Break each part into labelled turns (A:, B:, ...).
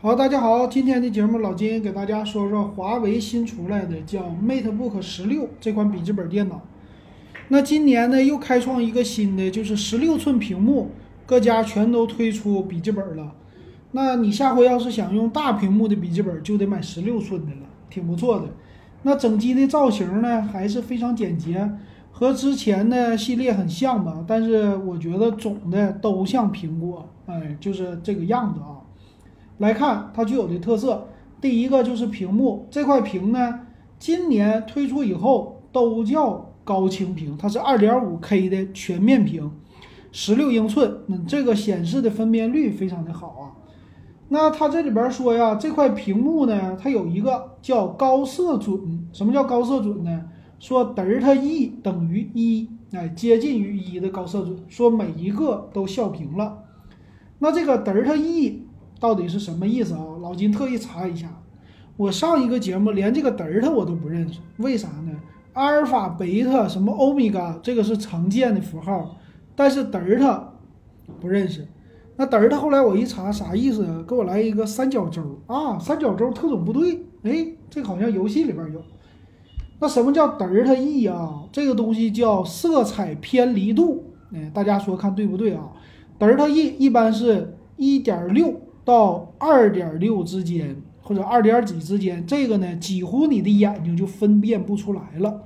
A: 好，大家好，今天的节目老金给大家说说华为新出来的叫 MateBook 十六这款笔记本电脑。那今年呢又开创一个新的，就是十六寸屏幕，各家全都推出笔记本了。那你下回要是想用大屏幕的笔记本，就得买十六寸的了，挺不错的。那整机的造型呢还是非常简洁，和之前的系列很像吧，但是我觉得总的都像苹果，哎，就是这个样子啊。来看它具有的特色，第一个就是屏幕这块屏呢，今年推出以后都叫高清屏，它是 2.5K 的全面屏，十六英寸，那这个显示的分辨率非常的好啊。那它这里边说呀，这块屏幕呢，它有一个叫高色准，什么叫高色准呢？说德尔塔 E 等于一，哎，接近于一的高色准，说每一个都笑屏了。那这个德尔塔 E。到底是什么意思啊？老金特意查一下，我上一个节目连这个德尔塔我都不认识，为啥呢？阿尔法、贝塔、什么欧米伽，这个是常见的符号，但是德尔塔不认识。那德尔塔后来我一查啥意思？给我来一个三角洲啊，三角洲特种部队，哎，这个好像游戏里边有。那什么叫德尔塔 E 啊？这个东西叫色彩偏离度，哎，大家说看对不对啊？德尔塔 E 一般是一点六。到二点六之间或者二点几之间，这个呢几乎你的眼睛就分辨不出来了。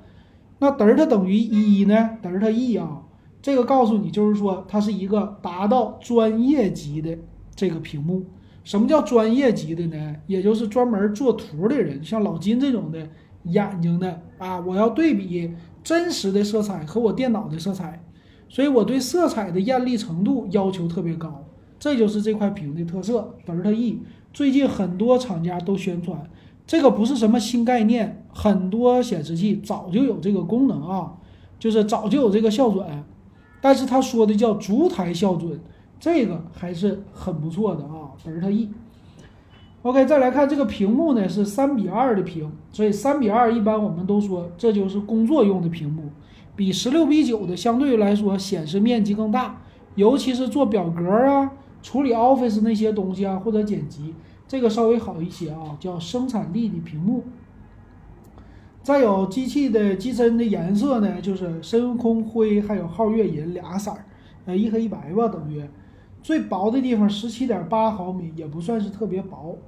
A: 那德尔塔等于一呢？德尔塔 E 啊，这个告诉你就是说它是一个达到专业级的这个屏幕。什么叫专业级的呢？也就是专门做图的人，像老金这种的眼睛的啊，我要对比真实的色彩和我电脑的色彩，所以我对色彩的艳丽程度要求特别高。这就是这块屏的特色，德尔塔 E。最近很多厂家都宣传，这个不是什么新概念，很多显示器早就有这个功能啊，就是早就有这个校准。但是他说的叫烛台校准，这个还是很不错的啊，德尔塔 E。OK，再来看这个屏幕呢，是三比二的屏，所以三比二一般我们都说这就是工作用的屏幕，比十六比九的相对来说显示面积更大，尤其是做表格啊。处理 Office 那些东西啊，或者剪辑，这个稍微好一些啊，叫生产力的屏幕。再有机器的机身的颜色呢，就是深空灰还有皓月银俩色儿，呃，一黑一白吧，等于最薄的地方十七点八毫米，也不算是特别薄。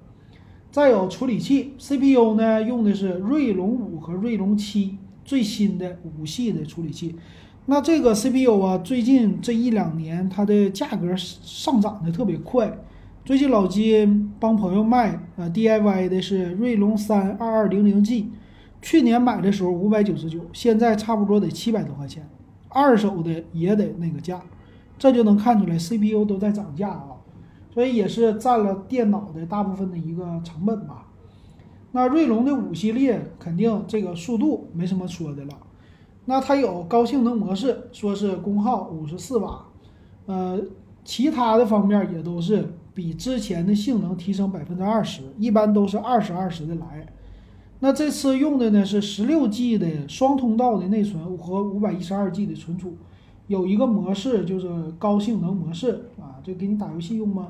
A: 再有处理器 CPU 呢，用的是锐龙五和锐龙七最新的五系的处理器。那这个 CPU 啊，最近这一两年它的价格上涨的特别快。最近老金帮朋友卖啊 DIY 的是锐龙三二二零零 G，去年买的时候五百九十九，现在差不多得七百多块钱，二手的也得那个价，这就能看出来 CPU 都在涨价啊，所以也是占了电脑的大部分的一个成本吧。那锐龙的五系列肯定这个速度没什么说的了。那它有高性能模式，说是功耗五十四瓦，呃，其他的方面也都是比之前的性能提升百分之二十，一般都是二十二十的来。那这次用的呢是十六 G 的双通道的内存和五百一十二 G 的存储，有一个模式就是高性能模式啊，就给你打游戏用吗？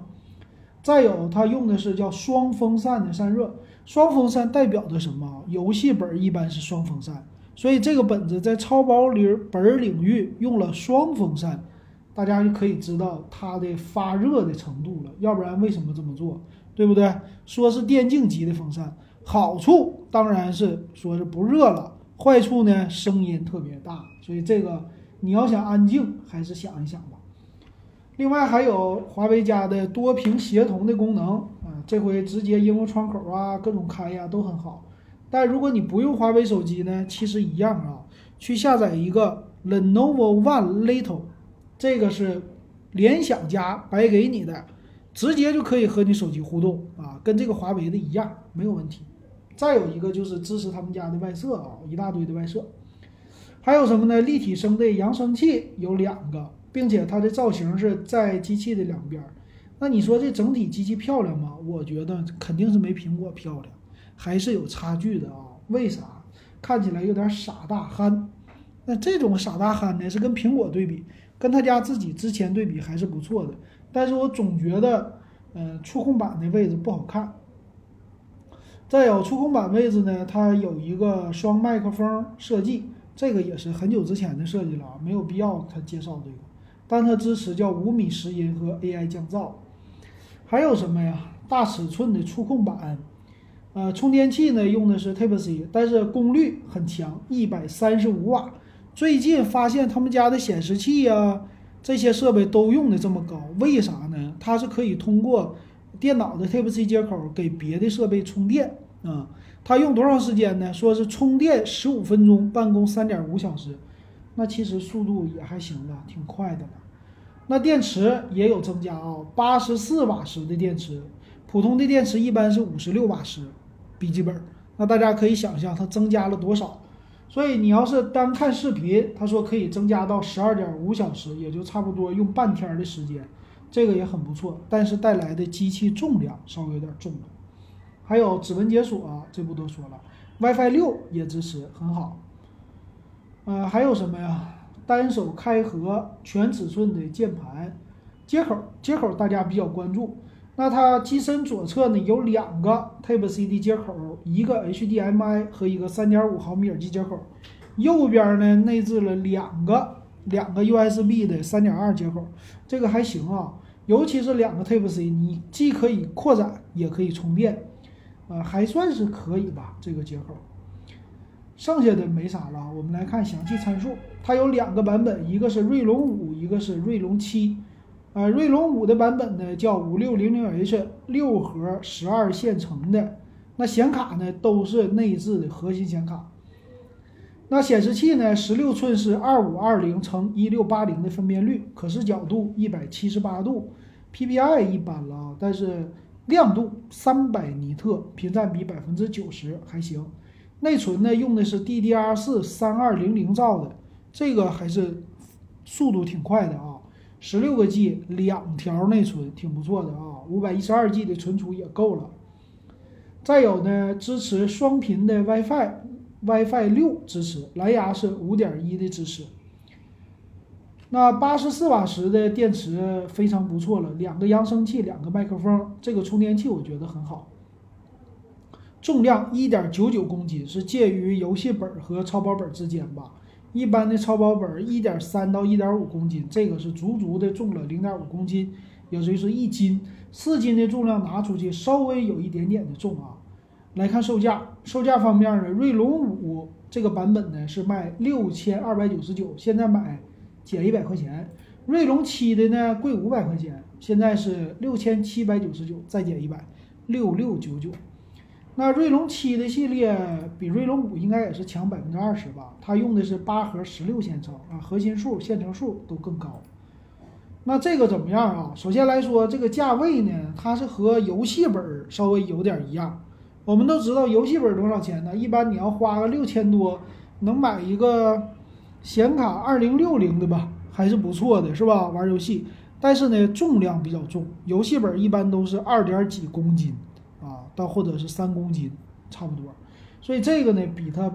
A: 再有它用的是叫双风扇的散热，双风扇代表的什么？游戏本一般是双风扇。所以这个本子在超薄领本领域用了双风扇，大家就可以知道它的发热的程度了。要不然为什么这么做？对不对？说是电竞级的风扇，好处当然是说是不热了，坏处呢声音特别大。所以这个你要想安静，还是想一想吧。另外还有华为家的多屏协同的功能啊，这回直接应用窗口啊，各种开呀都很好。但如果你不用华为手机呢，其实一样啊。去下载一个 Lenovo One Little，这个是联想家白给你的，直接就可以和你手机互动啊，跟这个华为的一样，没有问题。再有一个就是支持他们家的外设啊，一大堆的外设。还有什么呢？立体声的扬声器有两个，并且它的造型是在机器的两边。那你说这整体机器漂亮吗？我觉得肯定是没苹果漂亮。还是有差距的啊？为啥？看起来有点傻大憨。那这种傻大憨呢，是跟苹果对比，跟他家自己之前对比还是不错的。但是我总觉得嗯，触控板的位置不好看。再有触控板位置呢，它有一个双麦克风设计，这个也是很久之前的设计了啊，没有必要它介绍这个。但它支持叫五米拾音和 AI 降噪。还有什么呀？大尺寸的触控板，呃，充电器呢用的是 Type C，但是功率很强，一百三十五瓦。最近发现他们家的显示器呀，这些设备都用的这么高，为啥呢？它是可以通过电脑的 Type C 接口给别的设备充电啊。它用多长时间呢？说是充电十五分钟，办公三点五小时。那其实速度也还行吧，挺快的。那电池也有增加啊，八十四瓦时的电池，普通的电池一般是五十六瓦时。笔记本，那大家可以想象它增加了多少。所以你要是单看视频，他说可以增加到十二点五小时，也就差不多用半天的时间，这个也很不错。但是带来的机器重量稍微有点重了。还有指纹解锁啊，这不多说了。WiFi 六也支持，很好。呃，还有什么呀？单手开合全尺寸的键盘接口，接口大家比较关注。那它机身左侧呢有两个 Type C 的接口，一个 HDMI 和一个3.5毫米耳机接口。右边呢内置了两个两个 USB 的3.2接口，这个还行啊。尤其是两个 Type C，你既可以扩展也可以充电，呃，还算是可以吧这个接口。剩下的没啥了，我们来看详细参数。它有两个版本，一个是锐龙五，一个是锐龙七。呃，锐龙五的版本呢叫五六零零 H，六核十二线程的。那显卡呢都是内置的核心显卡。那显示器呢，十六寸是二五二零乘一六八零的分辨率，可视角度一百七十八度，PPI 一般了啊，但是亮度三百尼特，屏占比百分之九十还行。内存呢用的是 DDR4 三二零零兆的，这个还是速度挺快的啊，十六个 G 两条内存挺不错的啊，五百一十二 G 的存储也够了。再有呢，支持双频的 WiFi，WiFi 六支持，蓝牙是五点一的支持。那八十四瓦时的电池非常不错了，两个扬声器，两个麦克风，这个充电器我觉得很好。重量一点九九公斤，是介于游戏本和超薄本之间吧。一般的超薄本一点三到一点五公斤，这个是足足的重了零点五公斤，也就是一斤。四斤的重量拿出去稍微有一点点的重啊。来看售价，售价方面呢，锐龙五这个版本呢是卖六千二百九十九，现在买减一百块钱。锐龙七的呢贵五百块钱，现在是六千七百九十九，再减一百，六六九九。那锐龙七的系列比锐龙五应该也是强百分之二十吧？它用的是八核十六线程啊，核心数、线程数都更高。那这个怎么样啊？首先来说，这个价位呢，它是和游戏本稍微有点一样。我们都知道游戏本多少钱呢？一般你要花个六千多，能买一个显卡二零六零的吧，还是不错的，是吧？玩游戏，但是呢，重量比较重，游戏本一般都是二点几公斤。到或者是三公斤，差不多，所以这个呢比它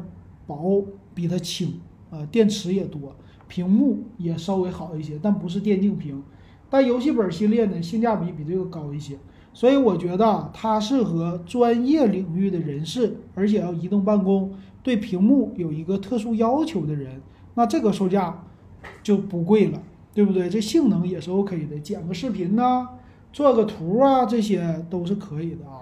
A: 薄，比它轻，啊，电池也多，屏幕也稍微好一些，但不是电竞屏。但游戏本系列呢，性价比比这个高一些，所以我觉得它适合专业领域的人士，而且要移动办公，对屏幕有一个特殊要求的人，那这个售价就不贵了，对不对？这性能也是 OK 的，剪个视频呐，做个图啊，这些都是可以的啊。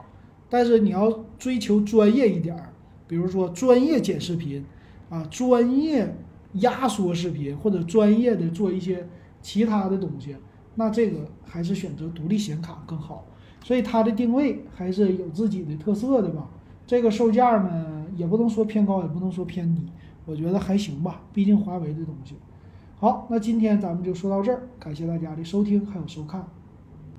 A: 但是你要追求专业一点儿，比如说专业剪视频，啊，专业压缩视频，或者专业的做一些其他的东西，那这个还是选择独立显卡更好。所以它的定位还是有自己的特色的吧。这个售价呢，也不能说偏高，也不能说偏低，我觉得还行吧。毕竟华为的东西。好，那今天咱们就说到这儿，感谢大家的收听还有收看。